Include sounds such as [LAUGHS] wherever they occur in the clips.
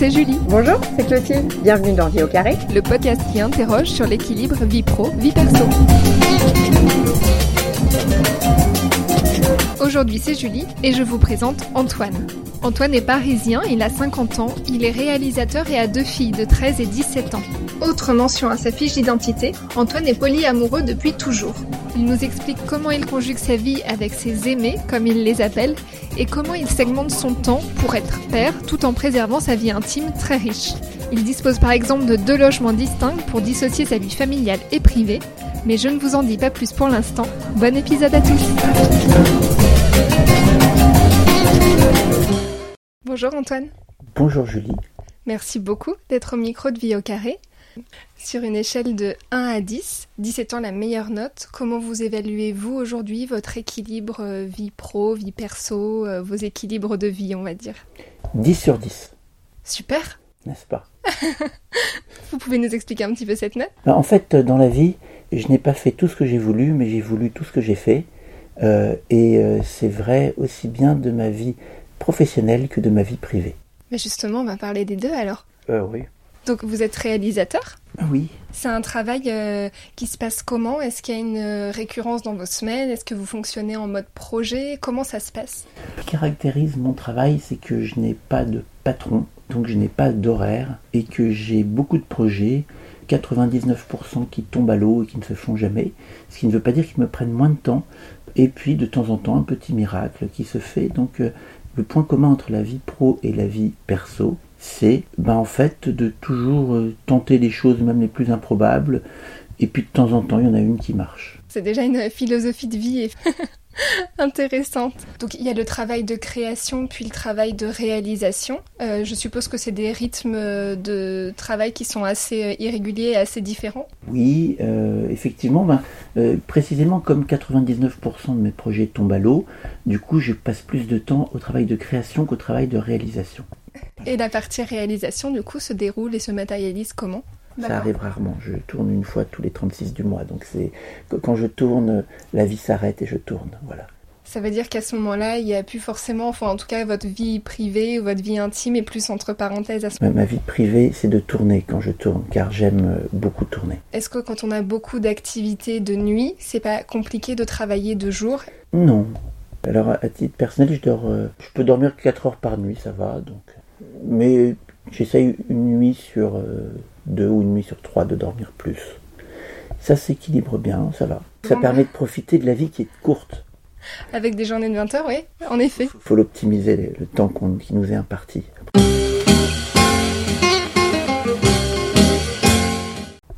c'est Julie. Bonjour, c'est Clotilde. Bienvenue dans Vie au carré, le podcast qui interroge sur l'équilibre vie pro, vie perso. Aujourd'hui, c'est Julie et je vous présente Antoine. Antoine est parisien, il a 50 ans, il est réalisateur et a deux filles de 13 et 17 ans. Autre mention à sa fiche d'identité, Antoine est polyamoureux depuis toujours. Il nous explique comment il conjugue sa vie avec ses aimés, comme il les appelle, et comment il segmente son temps pour être père tout en préservant sa vie intime très riche. Il dispose par exemple de deux logements distincts pour dissocier sa vie familiale et privée, mais je ne vous en dis pas plus pour l'instant. Bon épisode à tous Bonjour Antoine. Bonjour Julie. Merci beaucoup d'être au micro de Vie au carré. Sur une échelle de 1 à 10, 10 étant la meilleure note, comment vous évaluez-vous aujourd'hui votre équilibre euh, vie pro, vie perso, euh, vos équilibres de vie, on va dire? 10 sur 10. Super N'est-ce pas? [LAUGHS] Vous pouvez nous expliquer un petit peu cette note? En fait, dans la vie, je n'ai pas fait tout ce que j'ai voulu, mais j'ai voulu tout ce que j'ai fait. Euh, et c'est vrai aussi bien de ma vie professionnelle que de ma vie privée. Mais justement, on va parler des deux alors. Euh, oui. Donc vous êtes réalisateur Oui. C'est un travail euh, qui se passe comment? Est-ce qu'il y a une euh, récurrence dans vos semaines? Est-ce que vous fonctionnez en mode projet? Comment ça se passe? Ce qui caractérise mon travail, c'est que je n'ai pas de patron, donc je n'ai pas d'horaire et que j'ai beaucoup de projets, 99% qui tombent à l'eau et qui ne se font jamais, ce qui ne veut pas dire qu'ils me prennent moins de temps. Et puis de temps en temps, un petit miracle qui se fait. Donc euh, le point commun entre la vie pro et la vie perso, c'est ben, en fait de toujours euh, tenter les choses même les plus improbables, et puis de temps en temps, il y en a une qui marche. C'est déjà une philosophie de vie [LAUGHS] intéressante. Donc il y a le travail de création puis le travail de réalisation. Euh, je suppose que c'est des rythmes de travail qui sont assez euh, irréguliers et assez différents. Oui, effectivement, ben, précisément comme 99% de mes projets tombent à l'eau, du coup je passe plus de temps au travail de création qu'au travail de réalisation. Et la partie réalisation, du coup, se déroule et se matérialise comment? Ça arrive rarement. Je tourne une fois tous les 36 du mois. Donc c'est quand je tourne, la vie s'arrête et je tourne. Voilà. Ça veut dire qu'à ce moment-là, il n'y a plus forcément, enfin en tout cas, votre vie privée ou votre vie intime est plus entre parenthèses à ce moment. Ma vie privée, c'est de tourner quand je tourne, car j'aime euh, beaucoup tourner. Est-ce que quand on a beaucoup d'activités de nuit, c'est pas compliqué de travailler de jour? Non. Alors à titre personnel, je dors, euh, je peux dormir 4 heures par nuit, ça va. Donc mais j'essaye une nuit sur euh, deux ou une nuit sur trois de dormir plus. Ça s'équilibre bien, ça va. Ça permet de profiter de la vie qui est courte. Avec des journées de 20 heures, oui, en effet. Il faut l'optimiser, le temps qui nous est imparti.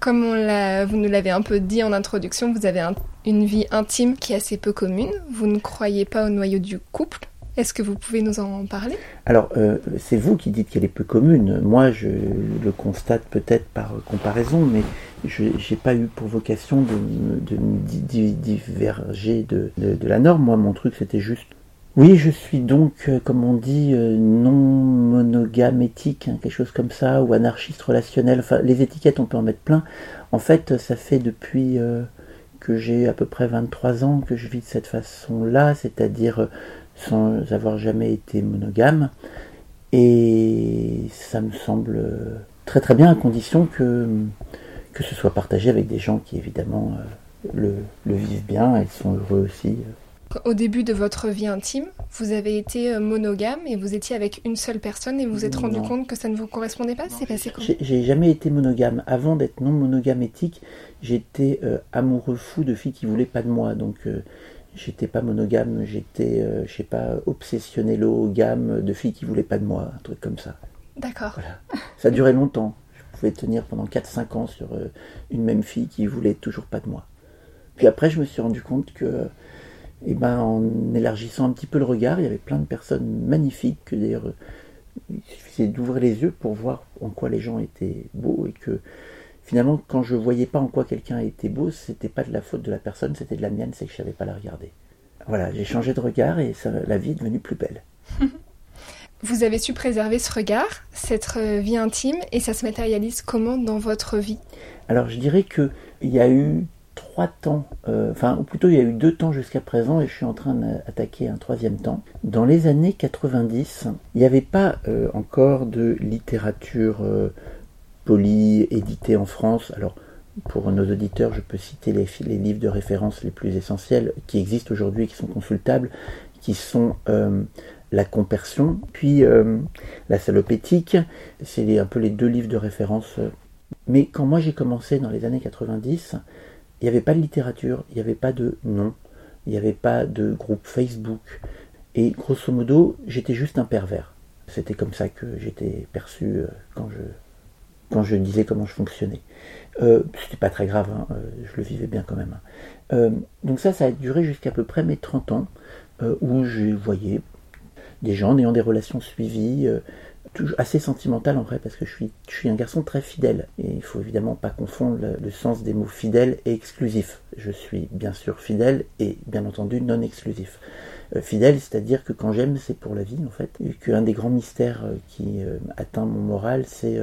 Comme on vous nous l'avez un peu dit en introduction, vous avez une vie intime qui est assez peu commune. Vous ne croyez pas au noyau du couple. Est-ce que vous pouvez nous en parler? Alors, euh, c'est vous qui dites qu'elle est peu commune. Moi, je le constate peut-être par comparaison, mais je n'ai pas eu pour vocation de, diverger de, la norme. Moi, mon truc, c'était juste... Oui, je suis donc, euh, comme on dit, euh, non monogame éthique, hein, quelque chose comme ça, ou anarchiste relationnel. Enfin, les étiquettes, on peut en mettre plein. En fait, ça fait depuis... que j'ai à peu près 23 ans que je vis de cette façon-là, c'est-à-dire sans avoir jamais été monogame. Et ça me semble très très bien à condition que, que ce soit partagé avec des gens qui évidemment euh, le, le vivent bien et sont heureux aussi. Au début de votre vie intime, vous avez été euh, monogame et vous étiez avec une seule personne et vous vous êtes rendu compte que ça ne vous correspondait pas C'est passé comment? J'ai jamais été monogame. Avant d'être non monogame éthique, j'étais euh, amoureux fou de filles qui voulaient pas de moi. Donc J'étais pas monogame, j'étais, euh, je sais pas, obsessionné gamme de filles qui voulaient pas de moi, un truc comme ça. D'accord. Voilà. Ça durait longtemps. Je pouvais tenir pendant 4-5 ans sur euh, une même fille qui voulait toujours pas de moi. Puis après, je me suis rendu compte que, eh ben, en élargissant un petit peu le regard, il y avait plein de personnes magnifiques, que d'ailleurs, il suffisait d'ouvrir les yeux pour voir en quoi les gens étaient beaux et que finalement, quand je voyais pas en quoi quelqu'un était beau, c'était pas de la faute de la personne, c'était de la mienne, c'est que je savais pas la regarder. Voilà, j'ai changé de regard et la vie est devenue plus belle. [LAUGHS] Vous avez su préserver ce regard, cette euh, vie intime, et ça se matérialise comment dans votre vie? Alors je dirais qu'il y a eu trois temps, euh, enfin ou plutôt il y a eu deux temps jusqu'à présent et je suis en train d'attaquer un troisième temps. Dans les années 90, il n'y avait pas euh, encore de littérature euh, polie éditée en France. Alors pour nos auditeurs, je peux citer les, livres de référence les plus essentiels qui existent aujourd'hui, qui sont consultables, qui sont La Compersion, puis La Salopétique. C'est un peu les deux livres de référence. Mais quand moi j'ai commencé dans les années 90, il n'y avait pas de littérature, il n'y avait pas de nom, il n'y avait pas de groupe Facebook. Et grosso modo, j'étais juste un pervers. C'était comme ça que j'étais perçu euh, quand je, quand je disais comment je fonctionnais. Euh, C'était pas très grave, hein, euh, je le vivais bien quand même. Euh, donc ça, ça a duré jusqu'à peu près mes 30 ans, où je voyais des gens ayant des relations suivies, assez sentimental en vrai parce que je suis, un garçon très fidèle et il faut évidemment pas confondre le, sens des mots fidèle et exclusif. Je suis bien sûr fidèle et bien entendu non exclusif. Fidèle, c'est-à-dire que quand j'aime, c'est pour la vie en fait. Et qu'un des grands mystères qui atteint mon moral, c'est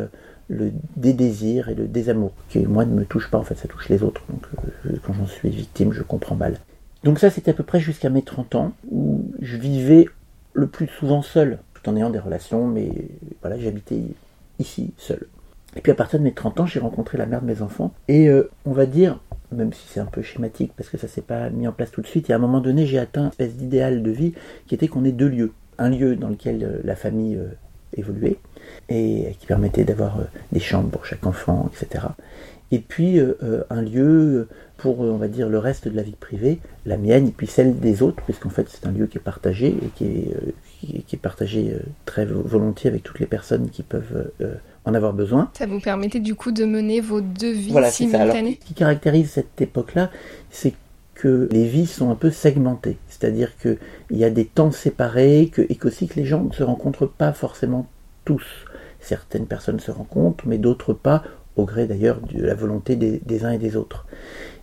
le dédésir et le désamour, qui moi ne me touche pas en fait, ça touche les autres. Donc quand j'en suis victime, je comprends mal. Donc ça, c'était à peu près jusqu'à mes 30 ans où je vivais le plus souvent seul tout en ayant des relations, mais voilà, j'habitais ici, seul. Et puis à partir de mes 30 ans, j'ai rencontré la mère de mes enfants, et euh, on va dire, même si c'est un peu schématique, parce que ça s'est pas mis en place tout de suite, et à un moment donné, j'ai atteint une espèce d'idéal de vie qui était qu'on ait deux lieux. Un lieu dans lequel euh, la famille euh, évoluait, et qui permettait d'avoir des chambres pour chaque enfant, etc. Et puis un lieu pour, on va dire, le reste de la vie privée, la mienne, et puis celle des autres, puisqu'en fait c'est un lieu qui est partagé et qui est, qui, est partagé euh, très volontiers avec toutes les personnes qui peuvent euh, en avoir besoin. Ça vous permettait du coup de mener vos deux vies voilà, simultanées? ce qui caractérise cette époque-là, c'est que les vies sont un peu segmentées. C'est-à-dire qu'il y a des temps séparés que, et qu'aussi que les gens ne se rencontrent pas forcément tous. Certaines personnes se rencontrent, mais d'autres pas, au gré d'ailleurs de la volonté des, uns et des autres.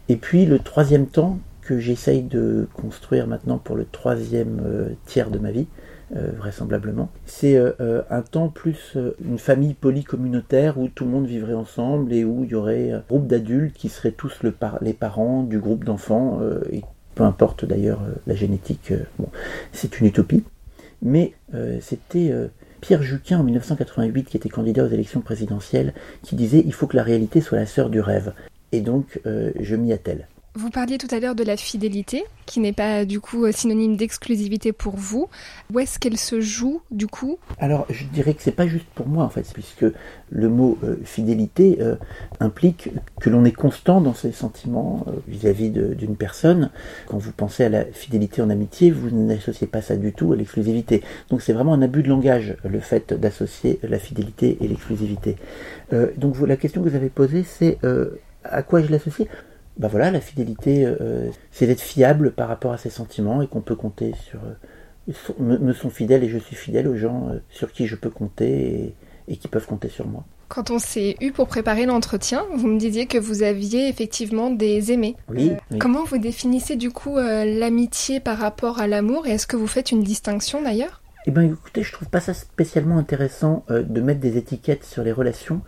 Et puis le troisième temps que j'essaye de construire maintenant pour le troisième euh, tiers de ma vie, euh, vraisemblablement. C'est euh, un temps plus une famille polycommunautaire où tout le monde vivrait ensemble et où il y aurait un groupe d'adultes qui seraient tous le les parents du groupe d'enfants, et peu importe d'ailleurs la génétique, bon, c'est une utopie. Mais c'était Pierre Juquin en 1988, qui était candidat aux élections présidentielles, qui disait il faut que la réalité soit la sœur du rêve. Et donc je m'y attelle. Vous parliez tout à l'heure de la fidélité, qui n'est pas du coup synonyme d'exclusivité pour vous. Où est-ce qu'elle se joue du coup? Alors je dirais que c'est pas juste pour moi en fait, puisque le mot euh, fidélité euh, implique que l'on est constant dans ses sentiments euh, vis-à-vis d'une personne. Quand vous pensez à la fidélité en amitié, vous n'associez pas ça du tout à l'exclusivité. Donc c'est vraiment un abus de langage le fait d'associer la fidélité et l'exclusivité. donc la question que vous avez posée, c'est à quoi je l'associe? Bah voilà, la fidélité, euh, c'est d'être fiable par rapport à ses sentiments et qu'on peut compter sur. Euh, me, sont fidèles et je suis fidèle aux gens euh, sur qui je peux compter et, qui peuvent compter sur moi. Quand on s'est eu pour préparer l'entretien, vous me disiez que vous aviez effectivement des aimés. Oui. Comment vous définissez du coup l'amitié par rapport à l'amour et est-ce que vous faites une distinction d'ailleurs? Eh bien écoutez, je trouve pas ça spécialement intéressant de mettre des étiquettes sur les relations,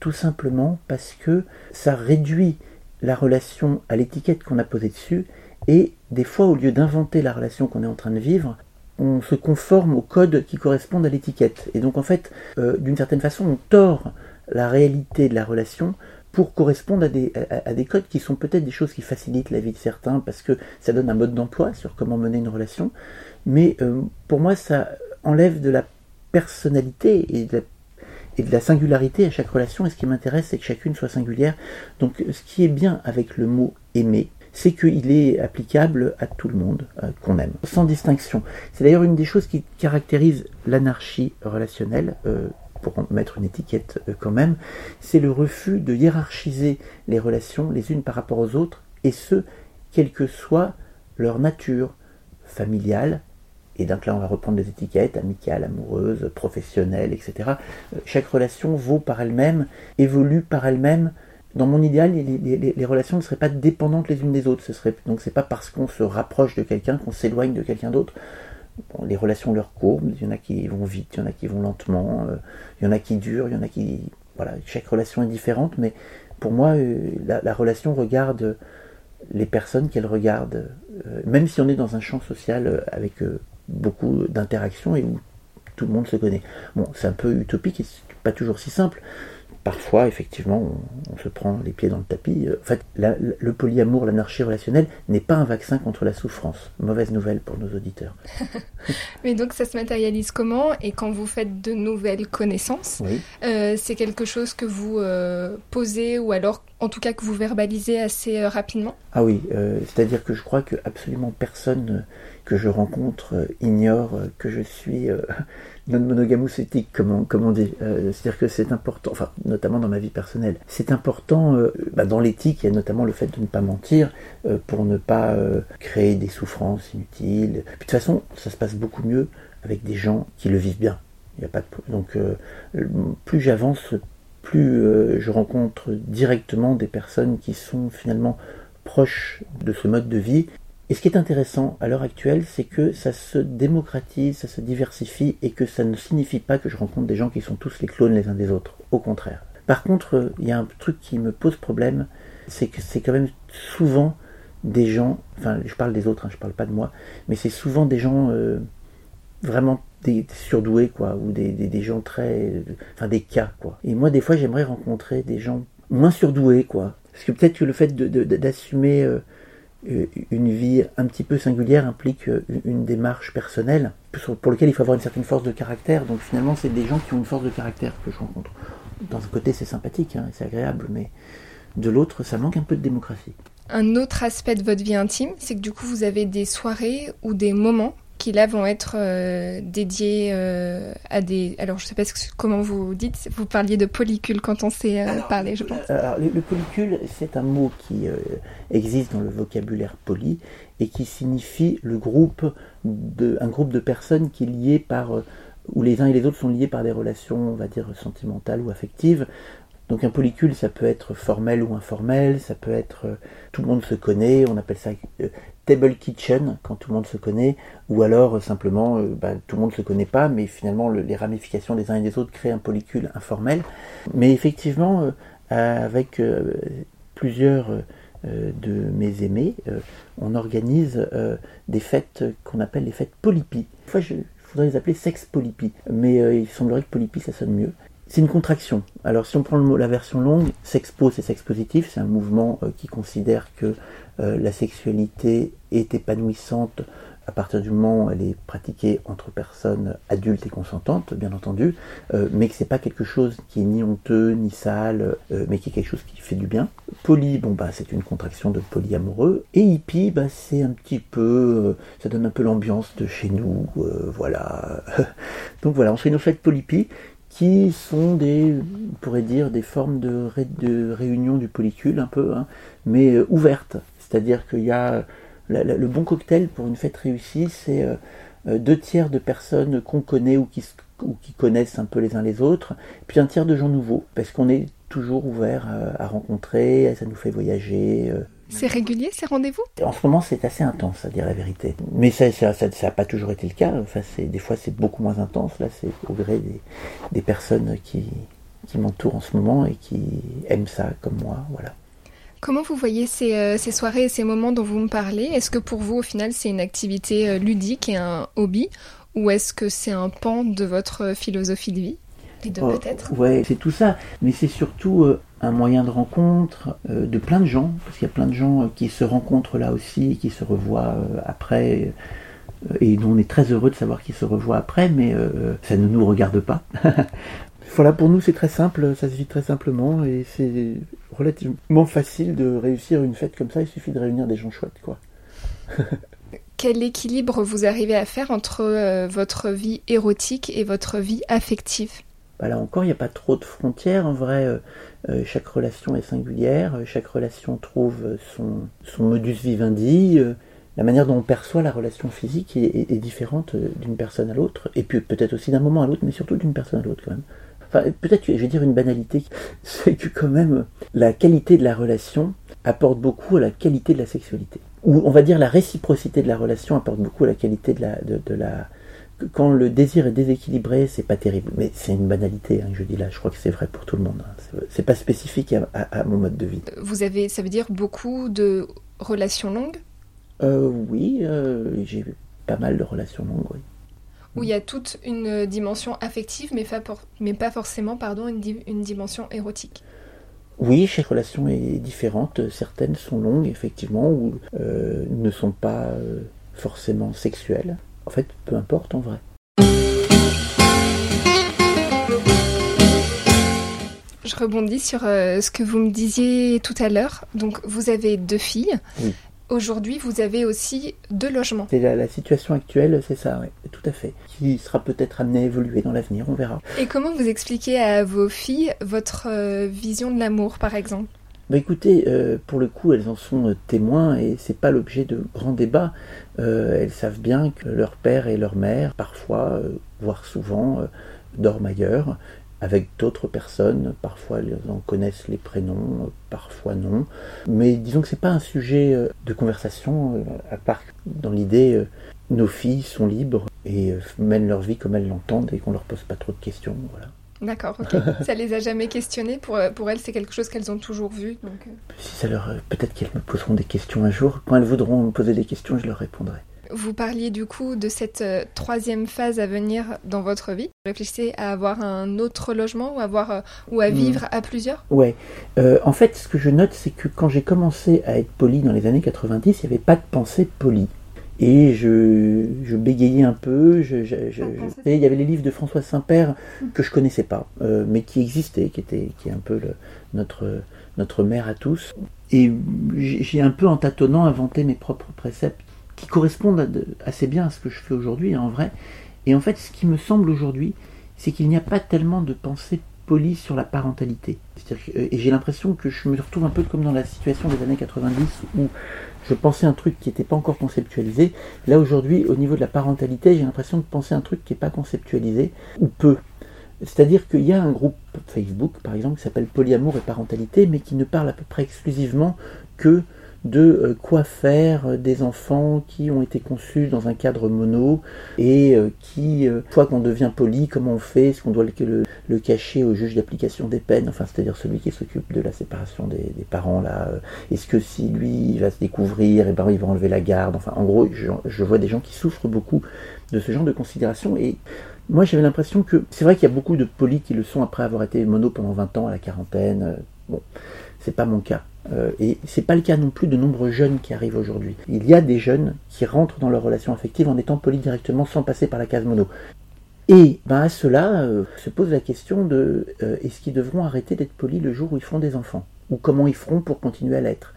tout simplement parce que ça réduit la relation à l'étiquette qu'on a posée dessus, et des fois, au lieu d'inventer la relation qu'on est en train de vivre, on se conforme au code qui correspondent à l'étiquette. Et donc, en fait, euh, d'une certaine façon, on tord la réalité de la relation pour correspondre à des, à, des codes qui sont peut-être des choses qui facilitent la vie de certains parce que ça donne un mode d'emploi sur comment mener une relation. Mais euh, pour moi, ça enlève de la personnalité et de la et de la singularité à chaque relation. Et ce qui m'intéresse, c'est que chacune soit singulière. Donc, ce qui est bien avec le mot aimer, c'est qu'il est applicable à tout le monde euh, qu'on aime, sans distinction. C'est d'ailleurs une des choses qui caractérise l'anarchie relationnelle. Euh, pour mettre une étiquette euh, quand même, c'est le refus de hiérarchiser les relations les unes par rapport aux autres, et ce, quelle que soit leur nature familiale, et donc là, on va reprendre des étiquettes, amicales, amoureuses, professionnelles, etc. Euh, chaque relation vaut par elle-même, évolue par elle-même. Dans mon idéal, les, relations ne seraient pas dépendantes les unes des autres. Ce serait, donc c'est pas parce qu'on se rapproche de quelqu'un qu'on s'éloigne de quelqu'un d'autre. les relations leur courbent, il y en a qui vont vite, il y en a qui vont lentement, euh, il y en a qui durent, il y en a qui... Voilà, chaque relation est différente, mais Pour moi, la, relation regarde les personnes qu'elle regarde, même si on est dans un champ social avec beaucoup d'interactions et où tout le monde se connaît. Bon, c'est un peu utopique et pas toujours si simple, parfois, effectivement, on, se prend les pieds dans le tapis. Euh, en fait, le polyamour, l'anarchie relationnelle n'est pas un vaccin contre la souffrance. Mauvaise nouvelle pour nos auditeurs. [LAUGHS] Mais donc, ça se matérialise comment? Et quand vous faites de nouvelles connaissances, euh, c'est quelque chose que vous euh, posez ou alors, en tout cas, que vous verbalisez assez rapidement? Ah oui, c'est-à-dire que je crois que absolument personne que je rencontre ignore que je suis [LAUGHS] non monogamous éthique, comme on, comme on dit. Euh, c'est-à-dire que c'est important, enfin, notamment dans ma vie personnelle. C'est important, euh, bah, dans l'éthique, il y a notamment le fait de ne pas mentir euh, pour ne pas créer des souffrances inutiles. De toute façon, ça se passe beaucoup mieux avec des gens qui le vivent bien. Il y a pas Donc, plus j'avance, plus je rencontre directement des personnes qui sont finalement proches de ce mode de vie et ce qui est intéressant à l'heure actuelle, c'est que ça se démocratise, ça se diversifie et que ça ne signifie pas que je rencontre des gens qui sont tous les clones les uns des autres. Au contraire. Par contre, il y a un truc qui me pose problème, c'est que c'est quand même souvent des gens, enfin je parle des autres, hein, je parle pas de moi, mais c'est souvent des gens euh, vraiment des, surdoués, quoi, ou des, gens très. enfin des cas, quoi. Et moi, des fois, j'aimerais rencontrer des gens moins surdoués, quoi. Parce que peut-être que le fait d'assumer. Euh, une vie un petit peu singulière implique euh, une démarche personnelle pour laquelle il faut avoir une certaine force de caractère. Donc finalement, c'est des gens qui ont une force de caractère que je rencontre. D'un côté, c'est sympathique, hein, c'est agréable, mais de l'autre, ça manque un peu de démocratie. Un autre aspect de votre vie intime, c'est que du coup, vous avez des soirées ou des moments qui là vont être euh, dédiés euh, à des. Alors je sais pas comment vous dites, vous parliez de polycule quand on s'est euh, parlé, je pense. Alors, le, polycule, c'est un mot qui existe dans le vocabulaire poli et qui signifie le groupe de, un groupe de personnes qui est lié par. où les uns et les autres sont liés par des relations, on va dire, sentimentales ou affectives. Donc un polycule, ça peut être formel ou informel, ça peut être tout le monde se connaît, on appelle ça table kitchen quand tout le monde se connaît, ou alors euh, simplement euh, bah, tout le monde ne se connaît pas, mais finalement les ramifications des uns et des autres créent un polycule informel. Mais effectivement, euh, avec plusieurs de mes aimés, on organise des fêtes qu'on appelle les fêtes polypi. Fois, je, voudrais les appeler sex polypi, mais il semblerait que polypi ça sonne mieux. C'est une contraction. Alors si on prend la version longue, sexpo c'est sex positif, c'est un mouvement qui considère que la sexualité est épanouissante à partir du moment où elle est pratiquée entre personnes adultes et consentantes, bien entendu, euh, mais que c'est pas quelque chose qui est ni honteux ni sale, euh, mais qui est quelque chose qui fait du bien. Poly, bon bah c'est une contraction de polyamoureux, et hippie, bah c'est un petit peu, ça donne un peu l'ambiance de chez nous, voilà. [LAUGHS] Donc voilà, on fait nos fêtes polypi qui sont des, on pourrait dire, des formes de, réunion du polycule un peu, hein, mais ouvertes. C'est-à-dire qu'il y a le bon cocktail pour une fête réussie, c'est euh, euh, deux tiers de personnes qu'on connaît ou qui, connaissent un peu les uns les autres, puis un tiers de gens nouveaux, parce qu'on est toujours ouvert à, rencontrer, ça nous fait voyager. Euh. C'est régulier ces rendez-vous? En ce moment, c'est assez intense, à dire la vérité. Mais ça n'a ça, pas toujours été le cas. Enfin, des fois, c'est beaucoup moins intense. Là, c'est au gré des, des personnes qui, qui m'entourent en ce moment et qui aiment ça comme moi. Voilà. Comment vous voyez euh, ces, soirées et ces moments dont vous me parlez? Est-ce que pour vous, au final, c'est une activité euh, ludique et un hobby? Ou est-ce que c'est un pan de votre philosophie de vie? Les deux, oh, peut-être? Ouais, c'est tout ça. Mais c'est surtout euh, un moyen de rencontre de plein de gens. Parce qu'il y a plein de gens qui se rencontrent là aussi, qui se revoient après et dont on est très heureux de savoir qu'ils se revoient après, mais ça ne nous regarde pas. [LAUGHS] voilà, pour nous c'est très simple, ça se vit très simplement et c'est relativement facile de réussir une fête comme ça, il suffit de réunir des gens chouettes, quoi. [LAUGHS] Quel équilibre vous arrivez à faire entre euh, votre vie érotique et votre vie affective? Bah Là encore, il n'y a pas trop de frontières. En vrai, euh, euh, chaque relation est singulière, chaque relation trouve son, modus vivendi. la manière dont on perçoit la relation physique est, différente d'une personne à l'autre, et puis peut-être aussi d'un moment à l'autre, mais surtout d'une personne à l'autre quand même peut-être, je vais dire une banalité, [LAUGHS] c'est que quand même, la qualité de la relation apporte beaucoup à la qualité de la sexualité. Ou on va dire la réciprocité de la relation apporte beaucoup à la qualité de, la, quand le désir est déséquilibré, c'est pas terrible. Mais c'est une banalité, hein, je dis là. Je crois que c'est vrai pour tout le monde. Hein. C'est pas spécifique à, mon mode de vie. Vous avez, ça veut dire beaucoup de relations longues? Euh, Oui, euh, j'ai pas mal de relations longues, oui. Où il y a toute une dimension affective, mais, mais pas forcément pardon, une, une dimension érotique. Oui, chaque relation est différente. Certaines sont longues, effectivement, ou euh, ne sont pas forcément sexuelles. En fait, peu importe en vrai. Je rebondis sur euh, ce que vous me disiez tout à l'heure. Donc, vous avez deux filles. Aujourd'hui, vous avez aussi deux logements. C'est la, situation actuelle, c'est ça, oui, tout à fait. Qui sera peut-être amené à évoluer dans l'avenir, on verra. Et comment vous expliquez à vos filles votre euh, vision de l'amour, par exemple? Bah écoutez, euh, pour le coup, elles en sont euh, témoins et c'est pas l'objet de grands débats. Euh, elles savent bien que leur père et leur mère, parfois, voire souvent, dorment ailleurs avec d'autres personnes. Parfois, elles en connaissent les prénoms, parfois non. Mais disons que c'est pas un sujet de conversation, à part dans l'idée, nos filles sont libres et mènent leur vie comme elles l'entendent et qu'on leur pose pas trop de questions. Voilà. D'accord, ok. [LAUGHS] ça les a jamais questionnées pour, euh, pour elles, c'est quelque chose qu'elles ont toujours vu. Donc... Euh. Si ça leur, euh, peut-être qu'elles me poseront des questions un jour. Quand elles voudront me poser des questions, je leur répondrai. Vous parliez du coup de cette troisième phase à venir dans votre vie. Vous réfléchissez à avoir un autre logement ou, avoir, ou à hmm. vivre à plusieurs? Ouais. en fait, ce que je note, c'est que quand j'ai commencé à être poli dans les années 90, il n'y avait pas de pensée polie et je, je, bégayais un peu. Je, il y avait les livres de François Saint-Père que je connaissais pas, euh, mais qui existaient, qui était qui est un peu le, notre notre mère à tous. Et j'ai un peu en tâtonnant inventé mes propres préceptes qui correspondent assez bien à ce que je fais aujourd'hui, hein, en vrai. Et en fait, ce qui me semble aujourd'hui, c'est qu'il n'y a pas tellement de pensée polie sur la parentalité. et j'ai l'impression que je me retrouve un peu comme dans la situation des années 90 où je pensais un truc qui n'était pas encore conceptualisé. Là aujourd'hui, au niveau de la parentalité, j'ai l'impression de penser un truc qui n'est pas conceptualisé, ou peu. C'est-à-dire qu'il y a un groupe Facebook, par exemple, qui s'appelle Polyamour et Parentalité, mais qui ne parle à peu près exclusivement que de euh, quoi faire euh, des enfants qui ont été conçus dans un cadre mono et euh, qui, une fois qu'on devient poli, comment on fait Est-ce qu'on doit le, cacher au juge d'application des peines Enfin, c'est-à-dire celui qui s'occupe de la séparation des, parents, là. Est-ce que si lui, il va se découvrir, et eh ben, il va enlever la garde Enfin, en gros, je, vois des gens qui souffrent beaucoup de ce genre de considération et moi, j'avais l'impression que c'est vrai qu'il y a beaucoup de polis qui le sont après avoir été mono pendant 20 ans à la quarantaine. Bon, c'est pas mon cas. Euh, et c'est pas le cas non plus de nombreux jeunes qui arrivent aujourd'hui. Il y a des jeunes qui rentrent dans leur relation affective en étant polis directement sans passer par la case mono. Et ben à cela euh, se pose la question de euh, est-ce qu'ils devront arrêter d'être polis le jour où ils feront des enfants? Ou comment ils feront pour continuer à l'être?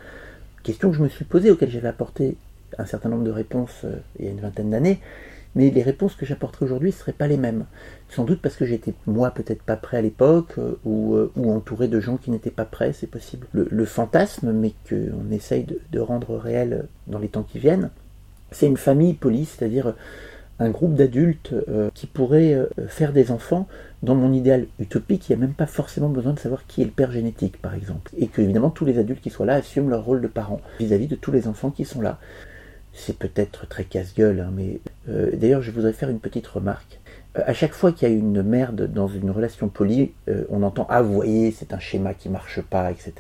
Question que je me suis posée, auquel j'avais apporté un certain nombre de réponses il y a une vingtaine d'années mais les réponses que j'apporterai aujourd'hui ne seraient pas les mêmes. Sans doute parce que j'étais, moi, peut-être pas prêt à l'époque, euh, euh, ou, entouré de gens qui n'étaient pas prêts, c'est possible. Le, fantasme, mais qu'on essaye de, rendre réel dans les temps qui viennent, c'est une famille polie, c'est-à-dire un groupe d'adultes euh, qui pourraient faire des enfants dans mon idéal utopique, il n'y a même pas forcément besoin de savoir qui est le père génétique, par exemple. Et que, évidemment, tous les adultes qui soient là assument leur rôle de parents vis à -vis de tous les enfants qui sont là c'est peut-être très casse-gueule, hein, mais euh, d'ailleurs je voudrais faire une petite remarque. Euh, à chaque fois qu'il y a une merde dans une relation polie, euh, on entend Ah, vous voyez, c'est un schéma qui marche pas, etc.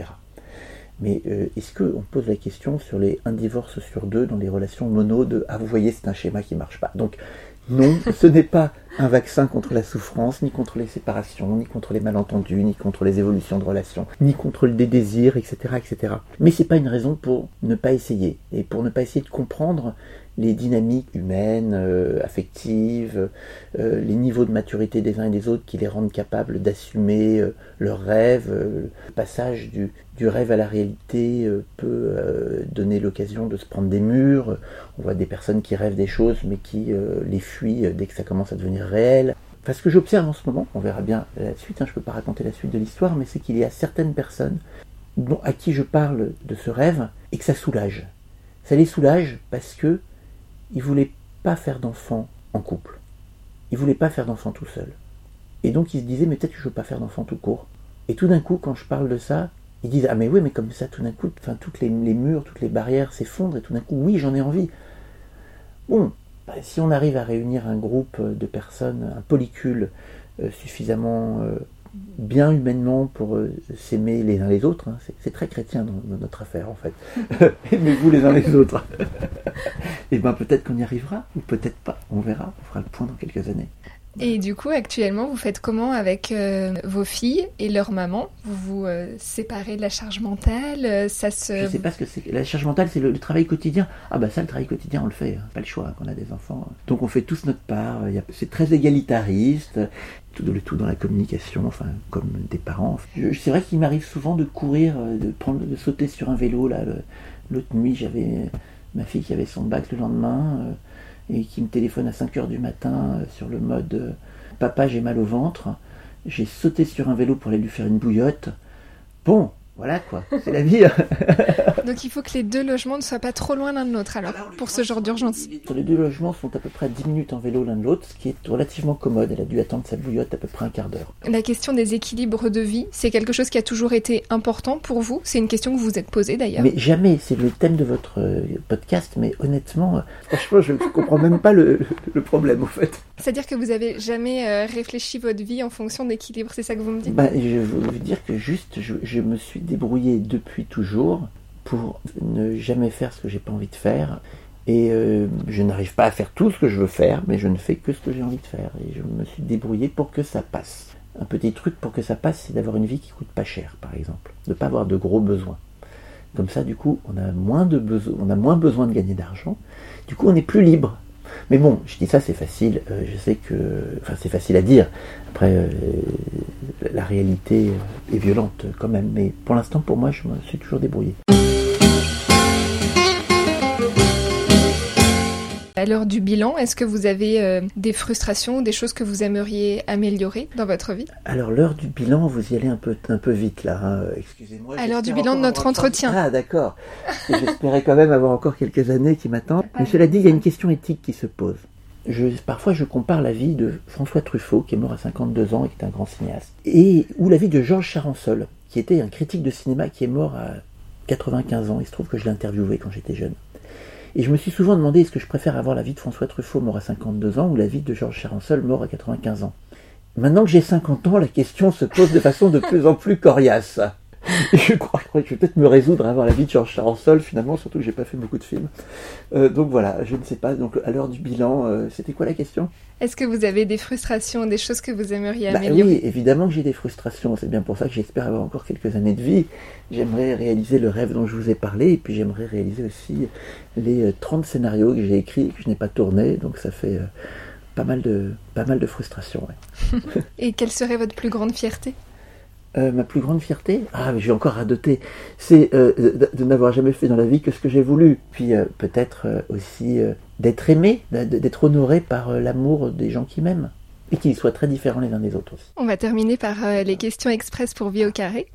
Mais est-ce qu'on pose la question sur les un divorce sur deux dans les relations mono de Ah, vous voyez, c'est un schéma qui marche pas? Donc, non, ce n'est pas un vaccin contre la souffrance, ni contre les séparations, ni contre les malentendus, ni contre les évolutions de relations, ni contre le désir, etc., etc. Mais c'est pas une raison pour ne pas essayer et pour ne pas essayer de comprendre les dynamiques humaines, euh, affectives, euh, les niveaux de maturité des uns et des autres qui les rendent capables d'assumer euh, leurs rêves. le passage du, du, rêve à la réalité peut donner l'occasion de se prendre des murs. On voit des personnes qui rêvent des choses mais qui les fuient dès que ça commence à devenir réel. Enfin, ce que j'observe en ce moment, on verra bien la suite, hein, je ne peux pas raconter la suite de l'histoire, mais c'est qu'il y a certaines personnes dont, à qui je parle de ce rêve et que ça soulage. Ça les soulage parce que il voulait pas faire d'enfant en couple. Il voulait pas faire d'enfant tout seul. Et donc il se disait, mais peut-être que je veux pas faire d'enfant tout court. Et tout d'un coup, quand je parle de ça, ils disent, ah mais oui, mais comme ça, tout d'un coup, enfin, toutes les, murs, toutes les barrières s'effondrent, et tout d'un coup, oui, j'en ai envie. Bon, bah, si on arrive à réunir un groupe de personnes, un polycule suffisamment bien humainement pour s'aimer les uns les autres, hein, c'est très chrétien dans, notre affaire en fait. [LAUGHS] Aimez-vous les uns les autres. [LAUGHS] Et bien peut-être qu'on y arrivera, ou peut-être pas, on verra, on fera le point dans quelques années. Et du coup, actuellement, vous faites comment avec euh, vos filles et leur maman? Vous vous euh, séparez de la charge mentale euh, Ça se... Je sais pas ce que c'est. La charge mentale, c'est le, travail quotidien. Ah bah ça, le travail quotidien, on le fait. Hein. Pas le choix hein, quand on a des enfants. Donc on fait tous notre part. C'est très égalitariste. Tout le tout dans la communication, enfin comme des parents. C'est vrai qu'il m'arrive souvent de courir, de prendre, de sauter sur un vélo. L'autre nuit, j'avais ma fille qui avait son bac le lendemain et qui me téléphone à 5 heures du matin euh, sur le mode euh, Papa, j'ai mal au ventre. J'ai sauté sur un vélo pour aller lui faire une bouillotte. Bon, voilà quoi, c'est la vie. [LAUGHS] Donc il faut que les deux logements ne soient pas trop loin l'un de l'autre alors, pour ce genre d'urgence. Les deux logements sont à peu près à 10 minutes en vélo l'un de l'autre, ce qui est relativement commode. Elle a dû attendre sa bouillotte à peu près un quart d'heure. La question des équilibres de vie, c'est quelque chose qui a toujours été important pour vous? C'est une question que vous vous êtes posée d'ailleurs Mais jamais, c'est le thème de votre euh, podcast, mais honnêtement, euh, [LAUGHS] franchement, je ne comprends même pas le, problème au fait. C'est-à-dire que vous avez jamais euh, réfléchi votre vie en fonction d'équilibre, c'est ça que vous me dites? Bah, Je veux dire que juste, je, je me suis débrouillé depuis toujours pour ne jamais faire ce que j'ai pas envie de faire. Et euh, je n'arrive pas à faire tout ce que je veux faire, mais je ne fais que ce que j'ai envie de faire. Et je me suis débrouillé pour que ça passe. Un petit truc pour que ça passe, c'est d'avoir une vie qui coûte pas cher, par exemple. De ne pas avoir de gros besoins. Comme ça, du coup, on a moins de besoin, on a moins besoin de gagner d'argent. Du coup, on est plus libre. Mais bon, je dis ça, c'est facile. Euh, je sais que, enfin, c'est facile à dire. Après, euh, la réalité est violente quand même. Mais pour l'instant, pour moi, je me suis toujours débrouillé. À l'heure du bilan, est-ce que vous avez euh, des frustrations, des choses que vous aimeriez améliorer dans votre vie? Alors l'heure du bilan, vous y allez un peu, un peu vite là. Hein. Excusez-moi. À l'heure du bilan de notre entretien. Ah d'accord. J'espérais quand même avoir encore quelques années qui m'attendent. Mais cela dit, il y a une question éthique qui se pose. Je, parfois, je compare la vie de François Truffaut, qui est mort à 52 ans et qui est un grand cinéaste, et ou la vie de Georges Charansol, qui était un critique de cinéma qui est mort à 95 ans. Il se trouve que je l'ai interviewé quand j'étais jeune. Et je me suis souvent demandé est-ce que je préfère avoir la vie de François Truffaut mort à 52 ans ou la vie de Georges Charansol mort à 95 ans? Maintenant que j'ai 50 ans, la question se pose de façon de plus en plus coriace. [LAUGHS] je crois, que je vais peut-être me résoudre à avoir la vie de Georges Charansol finalement, surtout que j'ai pas fait beaucoup de films. Euh, donc voilà, je ne sais pas. Donc à l'heure du bilan, euh, c'était quoi la question? Est-ce que vous avez des frustrations, des choses que vous aimeriez bah améliorer? Oui, évidemment que j'ai des frustrations. C'est bien pour ça que j'espère avoir encore quelques années de vie. J'aimerais réaliser le rêve dont je vous ai parlé, et puis j'aimerais réaliser aussi les 30 euh, scénarios que j'ai écrits et que je n'ai pas tournés. Donc ça fait pas mal de pas mal de frustrations. [LAUGHS] [LAUGHS] et quelle serait votre plus grande fierté? Euh, ma plus grande fierté, ah, j'ai encore radoté, c'est euh, de, n'avoir jamais fait dans la vie que ce que j'ai voulu. Puis euh, peut-être aussi d'être aimé, d'être honoré par l'amour des gens qui m'aiment. Et qu'ils soient très différents les uns des autres aussi. On va terminer par les questions express pour vie au carré.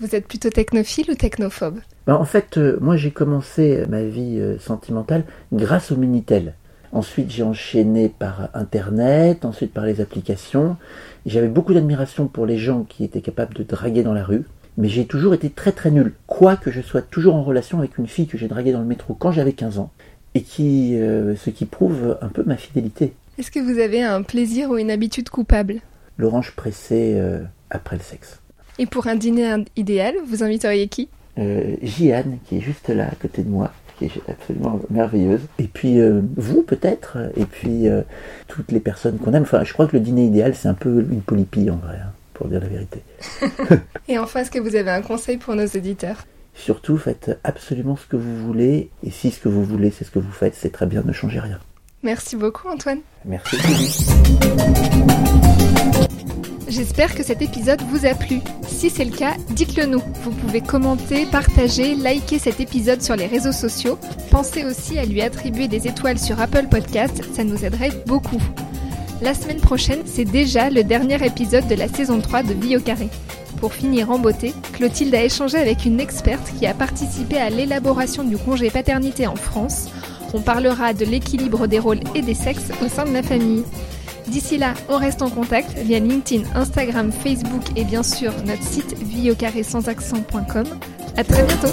Vous êtes plutôt technophile ou technophobe? Ben, En fait, moi j'ai commencé ma vie sentimentale grâce au Minitel. Ensuite, j'ai enchaîné par Internet, ensuite par les applications. J'avais beaucoup d'admiration pour les gens qui étaient capables de draguer dans la rue, mais j'ai toujours été très très nul. Quoique je sois toujours en relation avec une fille que j'ai draguée dans le métro quand j'avais 15 ans, et qui, euh, ce qui prouve un peu ma fidélité. Est-ce que vous avez un plaisir ou une habitude coupable? L'orange pressée euh, après le sexe. Et pour un dîner idéal, vous inviteriez qui? Euh, Jiane, qui est juste là à côté de moi, qui est absolument merveilleuse. Et puis euh, vous peut-être, et puis euh, toutes les personnes qu'on aime. Enfin, je crois que le dîner idéal, c'est un peu une polypie en vrai, hein, pour dire la vérité. [LAUGHS] et enfin, est-ce que vous avez un conseil pour nos éditeurs? Surtout, faites absolument ce que vous voulez, et si ce que vous voulez, c'est ce que vous faites, c'est très bien, ne changez rien. Merci beaucoup Antoine. Merci. J'espère que cet épisode vous a plu. Si c'est le cas, dites-le nous. Vous pouvez commenter, partager, liker cet épisode sur les réseaux sociaux. Pensez aussi à lui attribuer des étoiles sur Apple Podcast, ça nous aiderait beaucoup. La semaine prochaine, c'est déjà le dernier épisode de la saison 3 de Vie au carré. Pour finir en beauté, Clotilde a échangé avec une experte qui a participé à l'élaboration du congé paternité en France. On parlera de l'équilibre des rôles et des sexes au sein de la famille. D'ici là, on reste en contact via LinkedIn, Instagram, Facebook et bien sûr notre site vieaucarré sans accent.com. À très bientôt